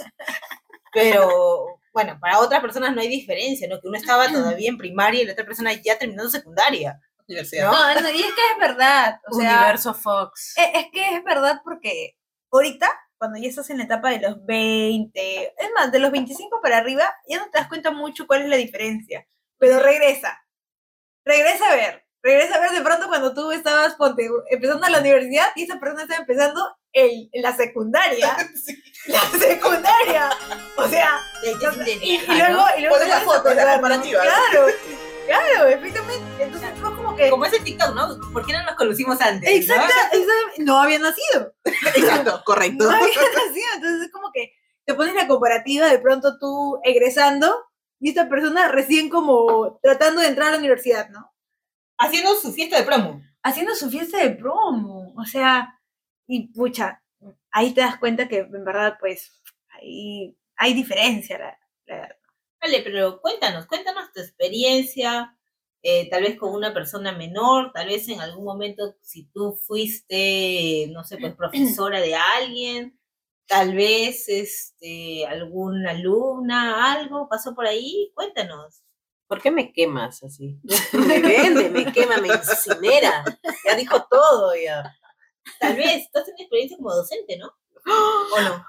Pero bueno, para otras personas no hay diferencia, ¿no? Que uno estaba todavía en primaria y la otra persona ya terminando secundaria. Universidad. ¿no? Y es que es verdad. O sea, Universo Fox. es, es que es verdad porque ahorita, cuando ya estás en la etapa de los 20, es más, de los 25 para arriba, ya no te das cuenta mucho cuál es la diferencia. Pero regresa. Regresa a ver. Regresa a ver de pronto cuando tú estabas ponte, empezando la universidad y esa persona estaba empezando el, la secundaria. La secundaria. O sea, y, luego, ¿no? y luego la te pones a foto, la ¿no? comparativa. Claro, claro, efectivamente. Entonces fue como que. Como ese TikTok, ¿no? ¿Por qué no nos conocimos antes? no? Exacta, exacta- no había nacido. Exacto, correcto. No había nacido. Entonces es como que te pones la comparativa de pronto tú egresando y esta persona recién como tratando de entrar a la universidad, ¿no? Haciendo su fiesta de promo. Haciendo su fiesta de promo. O sea, y pucha, ahí te das cuenta que en verdad, pues, ahí hay diferencia. La, la- Vale, pero cuéntanos, cuéntanos tu experiencia, eh, tal vez con una persona menor, tal vez en algún momento si tú fuiste, no sé, pues profesora de alguien, tal vez este, alguna alumna, algo pasó por ahí, cuéntanos. ¿Por qué me quemas así? Me vende, me quema, me incinera. Ya dijo todo ya. Tal vez, tú has tenido experiencia como docente, ¿no? ¿O no?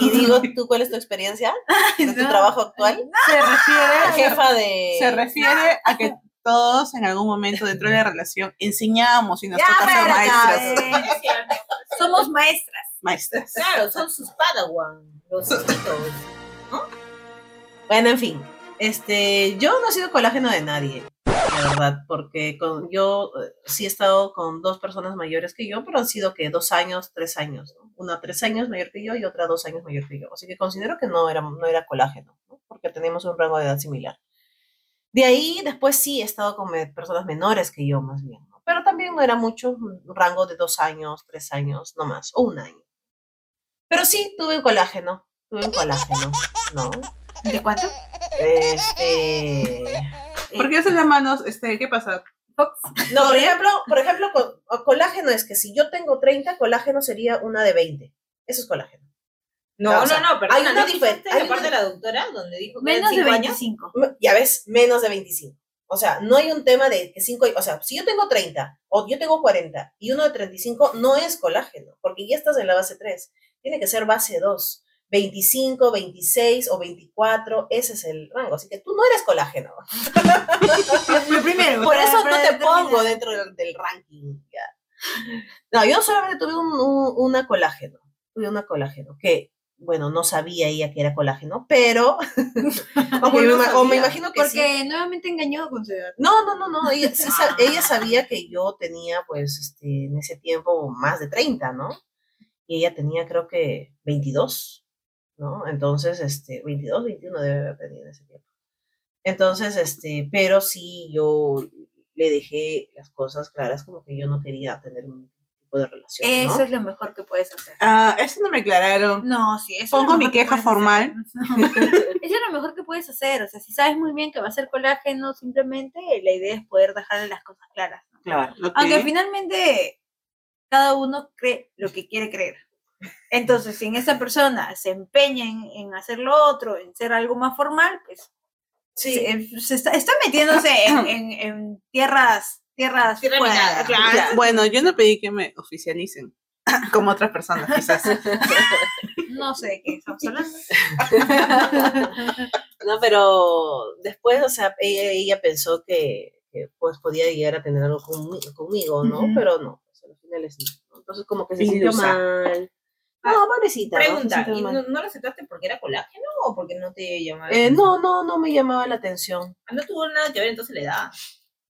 Y digo, ¿tú cuál es tu experiencia en tu trabajo actual? Se refiere, Jefa de... se refiere a que todos en algún momento dentro de la relación enseñamos y nos Ya, toca ser maestras. Somos maestras. Maestras. Claro, son sus padawan, los hijitos. Bueno, en fin. Este, yo no he sido colágeno de nadie, la verdad, porque con, yo eh, sí he estado con dos personas mayores que yo, pero han sido que dos años, tres años, ¿no? Una tres años mayor que yo y otra dos años mayor que yo. Así que considero que no era, no era colágeno, ¿no? porque tenemos un rango de edad similar. De ahí, después sí he estado con me- personas menores que yo, más bien, ¿no? Pero también no era mucho, un rango de dos años, tres años, no más, o un año. Pero sí, tuve colágeno, tuve un colágeno, ¿no? ¿De cuánto? Este. ¿Por qué hacen las manos? Este, ¿Qué pasa? No, por ejemplo, por ejemplo, co- o- colágeno es que si yo tengo 30, colágeno sería una de 20. Eso es colágeno. No, O no, sea, no, pero hay ¿no una escuchaste difer- hay la parte de la doctora donde dijo que Menos de cinco años? 25. M- Ya ves, menos de 25. O sea, no hay un tema de que 5, o sea, si yo tengo 30 o yo tengo 40 y uno de 35 no es colágeno, porque ya estás en la base 3. Tiene que ser base 2. 25, 26 o 24, ese es el rango. Así que tú no eres colágeno. Lo primero. Por eso no te pongo dentro del, del ranking. ya. No, yo solamente tuve un, un- una colágeno. Tuve una colágeno que, bueno, no sabía ella que era colágeno, pero. o, me, no ima- o me sabía? imagino que sí. Porque nuevamente engañó con su edad. No, no, no, no. Ella, sí sa- ella sabía que yo tenía, pues, este, en ese tiempo más de 30, ¿no? Y ella tenía, creo que, 22, ¿no? Entonces, este, 22, 21 debe haber tenido en ese tiempo. Entonces, este, pero sí yo le dejé las cosas claras como que yo no quería tener un tipo de relación, ¿no? Eso es lo mejor que puedes hacer. Ah, eso no me aclararon. No, sí, eso Pongo es mi que queja formal. Eso es lo mejor que puedes hacer. O sea, si sabes muy bien que va a ser colágeno, simplemente la idea es poder dejarle las cosas claras. ¿no? Claro. Aunque finalmente cada uno cree lo que quiere creer. Entonces, si en esa persona se empeña en, en hacer lo otro, en ser algo más formal, pues Sí. se, se está, está metiéndose en, en- en tierras, tierras Tierra fuera, minada. claro. Bueno, yo no pedí que me oficialicen. Como otras personas, quizás. No sé de qué estamos hablando. No, pero después, o sea, ella, ella pensó que, que, pues podía llegar a tener algo conmi- conmigo, ¿no? Pero no, pues, al final es no. Entonces como que se sintió mal. No, pobrecita. ¿no? Se Pregunta, ¿y no, no lo aceptaste porque era colágeno o porque no te llamaba? la Eh, no, no, no me llamaba la atención. Ah, No tuvo nada que ver entonces la edad.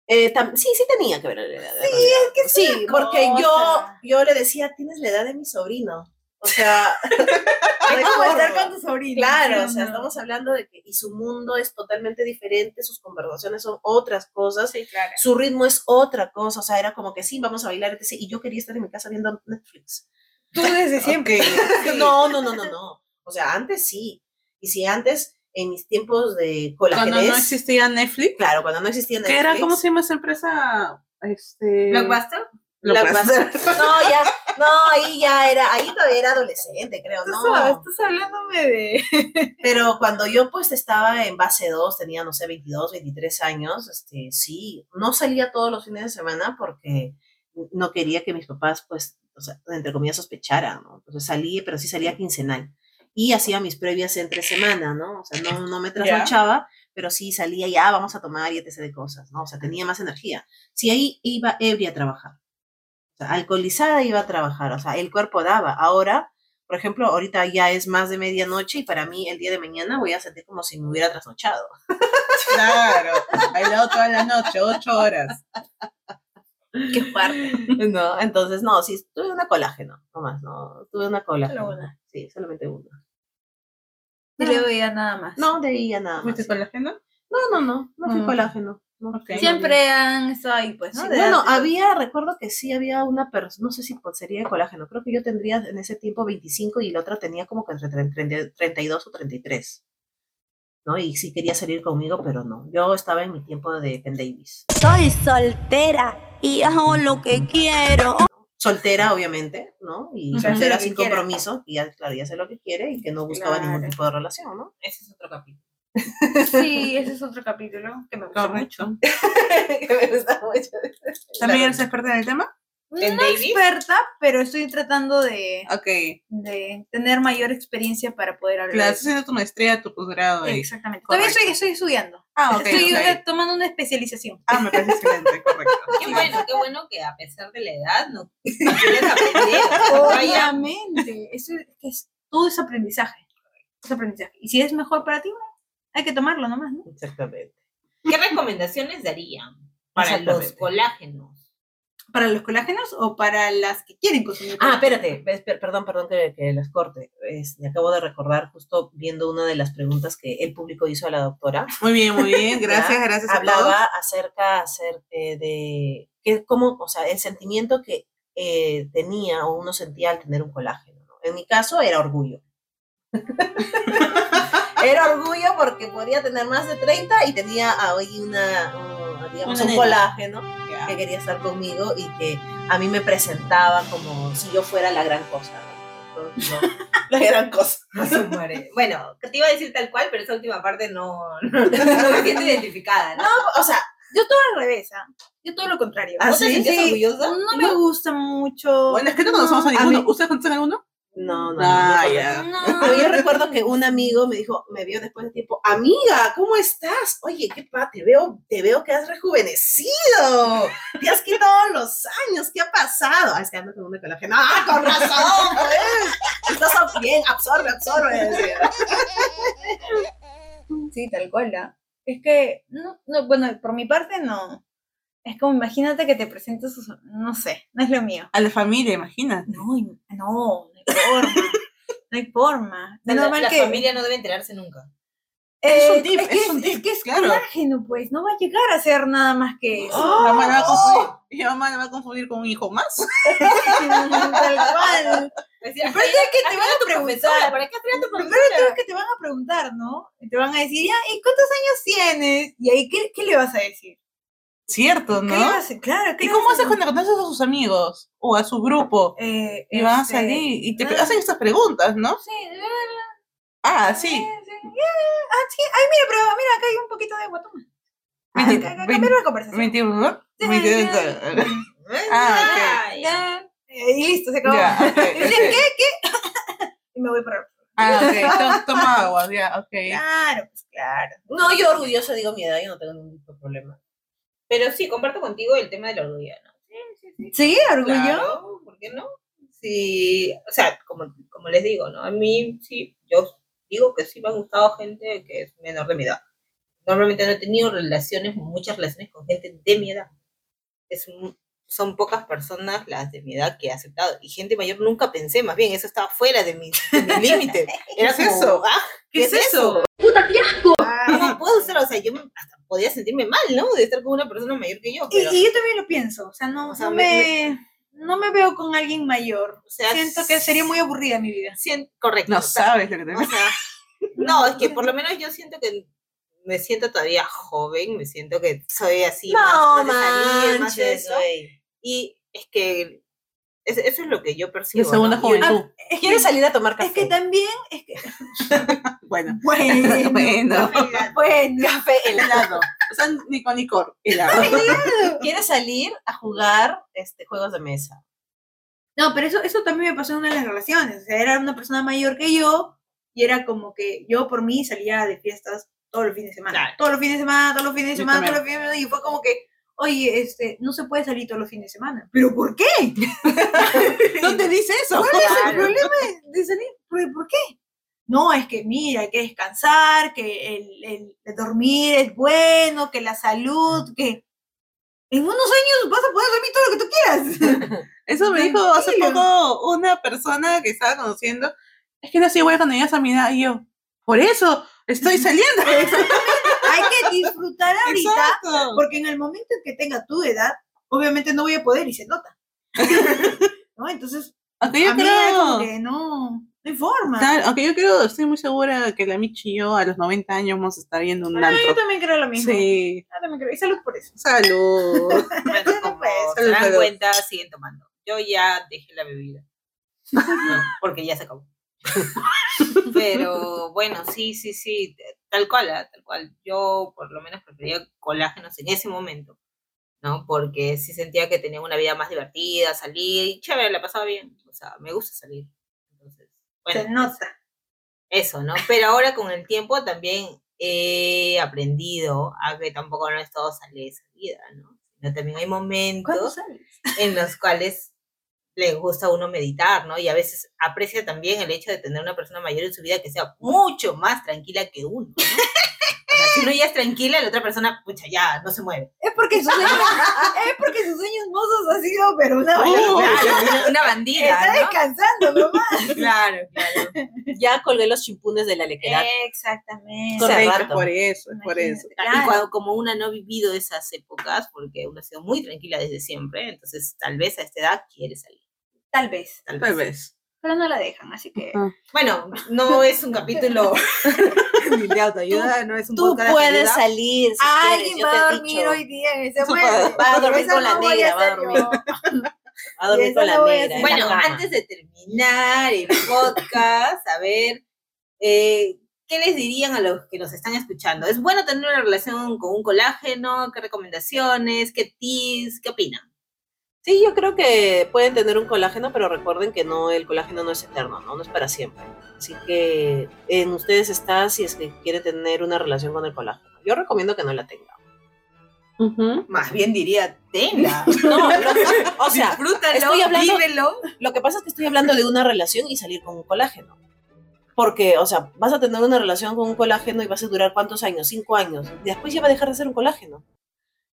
Eh, sí, sí tenía que ver la edad. Sí, es que sí, porque yo, cosa. yo le decía, tienes la edad de mi sobrino. O sea, Es como estar con tu sobrino. Claro, ¿sí o sea, no? estamos hablando de que y su mundo es totalmente diferente, sus conversaciones son otras cosas, Sí, claro. su ritmo es otra cosa, o sea, era como que sí, vamos a bailar, etc. Y yo quería estar en mi casa viendo Netflix. Tú desde siempre. No, no, no, no, no. O sea, antes sí. Y si antes, en mis tiempos de Cuando colagenés, no existía Netflix. claro, cuando no existía Netflix. ¿Qué era? ¿Cómo se llama esa empresa? Este... ¿Blockbuster? Blockbuster. No, ya, no, ahí ya era, ahí todavía era adolescente, creo, no. Estás hablándome de. Pero cuando yo pues estaba en base 2, tenía, no sé, 22, 23 años, este, sí, no salía todos los fines de semana porque no quería que mis papás, pues, o sea, entre comillas, sospecharan, ¿no? Entonces salí, pero sí salía quincenal. Y hacía mis previas entre semana, ¿no? O sea, no, no me trasnochaba, pero sí salía ya, vamos a tomar y etc. de cosas, ¿no? O sea, tenía más energía. Sí, ahí iba ebria a trabajar. O sea, alcoholizada iba a trabajar, o sea, el cuerpo daba. Ahora, por ejemplo, ahorita ya es más de medianoche y para mí el día de mañana voy a sentir como si me hubiera trasnochado. Claro. Bailado toda la noche, ocho horas. Qué fuerte. ¿No? Entonces, no, sí, tuve una colágeno, nomás, no, tuve una colágeno. una. Sí, solamente una. Y luego ya nada más. No, de ahí ya nada más. ¿Fuiste colágeno? No, no, no, no fui Mm. colágeno. no, Ok. Siempre han estado ahí, pues, ¿no? De bueno, antes. había, recuerdo que sí había una persona, no sé si pues, sería de colágeno, creo que yo tendría en ese tiempo 25 y la otra tenía como que entre 30 32 o 33. ¿No? Y sí quería salir conmigo, pero no. Yo estaba en mi tiempo de Penn Davis. Soy soltera y hago lo que quiero. Soltera, obviamente, ¿no? Y soltera sin compromiso, y ya, claro, ya sé lo que quiere y que no buscaba ningún tipo de relación, ¿no? Ese es otro capítulo. Sí, ese es otro capítulo que me gustó mucho. Que me gusta mucho. ¿También eres experta en el tema? ¿En no Davis? experta, pero estoy tratando de, tener mayor experiencia para poder hablar. Claro, estás haciendo tu maestría, tu posgrado ahí. Exactamente. Todavía estoy, estoy estudiando. Ah, ok. estoy tomando una especialización. Ah, me parece excelente, correcto. Qué bueno, qué bueno que a pesar de la edad no quieres aprender. o sea, vaya, Obviamente. Eso es, que es- todo es aprendizaje. Es aprendizaje. Y si es mejor para ti, bueno, hay que tomarlo nomás, ¿no? Exactamente. ¿Qué recomendaciones darían para los colágenos? ¿Para los colágenos o para las que quieren consumir? Ah, espérate, perdón, perdón que, que las corte. Es- me acabo de recordar justo viendo una de las preguntas que el público hizo a la doctora. Muy bien, muy bien. Gracias, gracias a todos. Hablaba acerca, acerca de que cómo, o sea, el sentimiento que eh, tenía o uno sentía al tener un colágeno. ¿no? En mi caso era orgullo. era orgullo porque podía tener más de 30 y tenía ahí una, un, digamos, Una un colágeno. Que quería estar conmigo y que a mí me presentaba como si yo fuera la gran cosa. ¿no? No, la gran cosa. Bueno, te iba a decir tal cual, pero esa última parte no, no, no me siento identificada, ¿no? No, o sea, Yo todo al revés, ¿ah? Yo todo lo contrario. ¿Ah, ¿Vos te sí? sentías orgullosa? No me gusta mucho. Bueno, es que no conocemos a No, ninguno. mí- ¿Ustedes conocen a alguno? No, no. Ah, no, Pero yo recuerdo que un amigo me dijo, me vio después de tiempo, amiga, ¿cómo estás? Oye, qué pa, te veo, te veo que has rejuvenecido, te has quitado los años, ¿qué ha pasado? Ah, es que ando con una colágeno. ¡Ah, con razón! Pues! Estás bien, absorbe, absorbe. Sí, tal cual. ¿ah? Es que, no, no, bueno, por mi parte no. Es como, imagínate que te presentas, no sé, no es lo mío. A la familia, imagina. No, no, forma. no hay forma. La, la que, familia no debe enterarse nunca. Es un eh, tip, es, que es un tip, es que es claro. colágeno, pues, no va a llegar a ser nada más que eso. Mi mamá la va a confundir. Mi mamá la va a confundir con un hijo más. Tal cual. Decía, Pero es que te van a preguntar. ¿para qué tu profesora? es que te van a preguntar, ¿no? Y te van a decir, ya, ¿y cuántos años tienes? Y ahí, ¿qué, qué le vas a decir? Cierto, ¿Qué ¿no? decir? Claro, ¿qué ¿Y cómo haces cuando conoces a sus amigos o a su grupo? Eh, Y van a este, salir y te hacen estas preguntas, ¿no? Sí, eh, Ah, sí, ah, sí. Ay, mira, pero mira, acá hay un poquito de agua, toma. Ah, Cambiar la conversación. 21, Sí, veintidós. ya. Ah, Ay, Ya, eh, y listo, se acabó. Ya, ok, Y dicen, ok. ¿qué? ¿Qué? y me voy para... Ah, ok. to- Toma agua, ya, ok. Claro, pues claro. No, yo orgullosa digo mi edad, yo no tengo ningún tipo de problema. Pero sí, comparto contigo el tema del orgullo, ¿no? Sí, sí, sí. ¿Sí? ¿Orgullo? Claro, ¿por qué no? Sí, o sea, como, como les digo, ¿no? A mí sí, yo digo que sí me ha gustado gente que es menor de mi edad. Normalmente no he tenido relaciones, muchas relaciones con gente de mi edad. Es un- son pocas personas las de mi edad que he aceptado. Y gente mayor nunca pensé, más bien, eso estaba fuera de mi, de mi límite. Era ¿Qué eso? ah, ¿Qué es eso? ¿Cómo puedo ser? O sea, yo hasta podía sentirme mal, ¿no? De estar con una persona mayor que yo, Y, pero... y yo también lo pienso, o sea, no, O sea, no, me- me, no me veo con alguien mayor. o sea, Siento que sería muy aburrida mi vida. sien- correcto. No o sea, sabes lo que te O sea, no, es que por lo menos yo siento que me siento todavía joven, me siento que soy así, No más, más de salir, más de eso. Y es que es- eso es lo que yo percibo. Segunda ¿no? Juventud. Es que, ¿Quieres salir a tomar café? es que también, es que, Bueno. bueno, Bueno. bueno, Café helado. O sea, ni con licor. Helado. ¿Quieres salir a jugar este, juegos de mesa? No, pero eso, eso también me pasó en una de las relaciones. O sea, era una persona mayor que yo y era como que yo por mí salía de fiestas todos los fines de semana. Claro. Todos los fines de semana, todos los fines de semana, todos los fines de semana. Y fue como que, oye, este, no se puede salir todos los fines de semana. ¿Pero por qué? ¿Dónde dice eso? ¿Cuál es el problema de- salir? ¿Por, por qué? No, es que mira, hay que descansar, que el, el- el dormir es bueno, que la salud, que en unos años vas a poder dormir todo lo que tú quieras. Eso me dijo hace poco una persona que estaba conociendo. Es que no soy buena cuando llegas a mi edad. Y yo, por eso estoy saliendo. Disfrutar ahorita, Exacto. porque en el momento en que tenga tu edad, obviamente no voy a poder y se nota. ¿No? Entonces, Aunque yo a mí como que no, no hay forma. Aunque yo creo, estoy muy segura que la Michi y yo a los 90 años vamos a estar viendo un Ah, yo también creo lo mismo. Sí. Yo también creo. Y salud por eso. Salud. Bueno, como Pues, se dan salud. cuenta, siguen tomando. Yo ya dejé la bebida. No, porque ya se acabó. Pero bueno, sí, sí, sí, tal cual, ah, tal cual. Yo por lo menos prefería colágenos en ese momento. ¿no? Porque sí sentía que tenía una vida más divertida, salir, y chévere, la pasaba bien. O sea, me gusta salir. Entonces, bueno, Se nota. eso, ¿no? Pero ahora con el tiempo también he aprendido a que tampoco no es todo salir de salida, ¿no? Sino también hay ¿Cuándo momentos en los cuales le gusta a uno meditar, ¿no? Y a veces aprecia también el hecho de tener una persona mayor en su vida que sea mucho más tranquila que uno, ¿no? O sea, si uno ya es tranquila, la otra persona, pucha, ya, no se mueve. Es porque sus sueños, es porque sus sueños mozos ha sido, pero una Claro, una, una bandida, Está ¿no? descansando nomás. Claro, claro. Ya colgué los chimpunes de la lequedad. Exactamente. Correcto, por eso, es por eso. Imagínate. Y cuando- como una no ha vivido esas épocas, porque uno ha sido muy tranquila desde siempre, entonces tal vez a esta edad quiere salir. Tal vez. Tal Tal vez. vez. Pero no la dejan, así que. Bueno, no es un capítulo de autoayuda, no es un Tú puedes salir si Alguien quieres, va a dormir dicho. hoy día en ese va a dormir con la negra, va a dormir. a dormir con la negra. la Bueno, antes de terminar el podcast, a ver, eh, ¿qué les dirían a los que nos están escuchando? ¿Es bueno tener una relación con un colágeno? ¿Qué recomendaciones? ¿Qué tips? ¿Qué opinan? Sí, yo creo que pueden tener un colágeno, pero recuerden que no, el colágeno no es eterno, ¿no? No es para siempre. Así que en ustedes está si es que quieren tener una relación con el colágeno. Yo recomiendo que no la tengan. Ujú. Más bien diría, tenla. No, no, o sea, Disfrútalo, estoy hablando- vívelo. lo que pasa es que estoy hablando de una relación y salir con un colágeno. Porque, o sea, vas a tener una relación con un colágeno y vas a durar cuántos años, cinco años. Después ya va a dejar de ser un colágeno.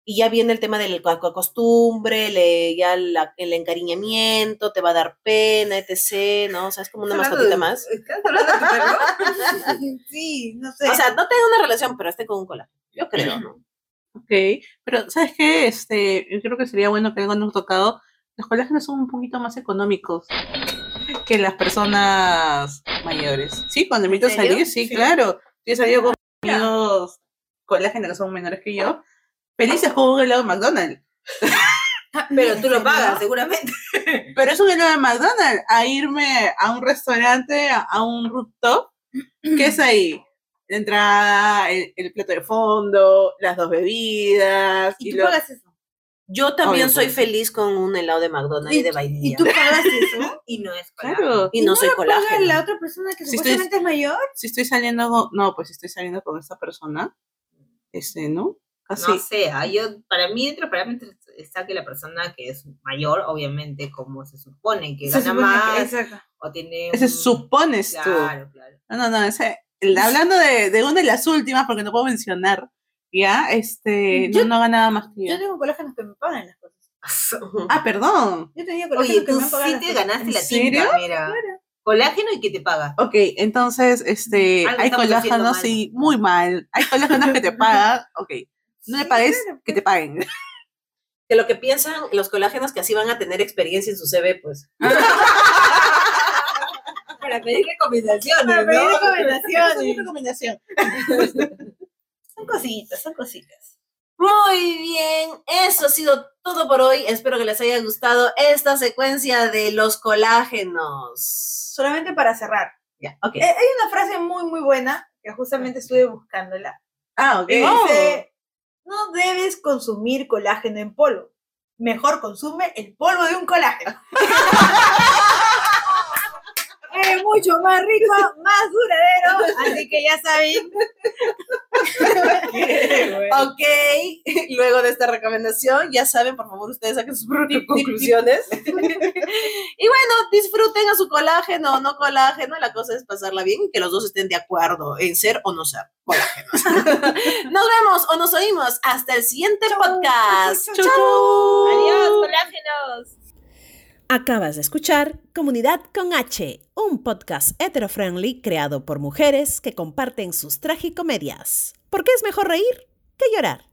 Y ya viene el tema del co- co- costumbre, le- ya la- el encariñamiento, te va a dar pena, etc. ¿no? O sea, es como una mascotita más. ¿Estás hablando de tu perro? Sí, no sé. O sea, no tenga una relación, pero esté con un colágeno. Yo creo, ¿no? Ok, pero ¿sabes qué? Este, yo creo que sería bueno que algo nos tocado. Los colágenos son un poquito más económicos que las personas mayores. Sí, cuando invito a salir, sí, claro. Yo he salido con amigos colágenos que son menores que yo. Felices con un helado de McDonald's. Pero tú lo pagas, seguramente. Pero es un helado de McDonald's. A irme a un restaurante, a, a un rooftop. ¿Qué es ahí? La entrada, el, el plato de fondo, las dos bebidas. ¿Y tú lo- pagas eso? Yo también Obvio, soy pues. feliz con un helado de McDonald's y de vainilla. ¿Y tú pagas eso? Y no es Claro. Y no soy la paga colágeno. la otra persona que Si estoy- supuestamente es mayor? si estoy saliendo con, no, pues si estoy saliendo con esta persona, este, ¿no? Casi. No sé, ah, yo, para mí, entre parámetros está que la persona que es mayor, obviamente, como se supone que Se gana supone más, o tiene. Ese un- supones tú. Claro, claro. No, no, no, ese, el- hablando de, de una de las últimas, porque no puedo mencionar, ya, este, Yo- no, no ganaba más que yo. Yo tengo colágenos que me pagan las cosas. Ah, perdón. Yo tenía colágenos Oye, que tú me han pagado sí te ganaste ¿En la tinta, mira. Colágeno y que te paga. Ok, entonces, este, Algo hay colágenos, sí, muy mal. Hay colágenos que te pagan, ok. No le Sí, pagues, claro, que te paguen. Que lo que piensan los colágenos que así van a tener experiencia en su CV, pues. Para pedir recomendaciones, Para pedir mi recomendaciones. recomendación. Son cositas, son cositas. Muy bien, eso ha sido todo por hoy. Espero que les haya gustado esta secuencia de los colágenos. Solamente para cerrar. Ya, ok. Eh, hay una frase muy, muy buena que justamente estuve buscándola. Ah, ok. Y dice, no debes consumir colágeno en polvo. Mejor consume el polvo de un colágeno. es mucho más rico, más duradero. Así que ya saben. Ok, luego de esta recomendación, ya saben, por favor, ustedes saquen sus propias conclusiones. y bueno, disfruten a su colágeno o no colágeno, la cosa es pasarla bien y que los dos estén de acuerdo en ser o no ser colágenos. nos vemos o nos oímos hasta el siguiente podcast. chau, chau. Chau. Adiós, colágenos. Acabas de escuchar Comunidad con H, un podcast hetero-friendly creado por mujeres que comparten sus tragicomedias. Porque es mejor reír que llorar.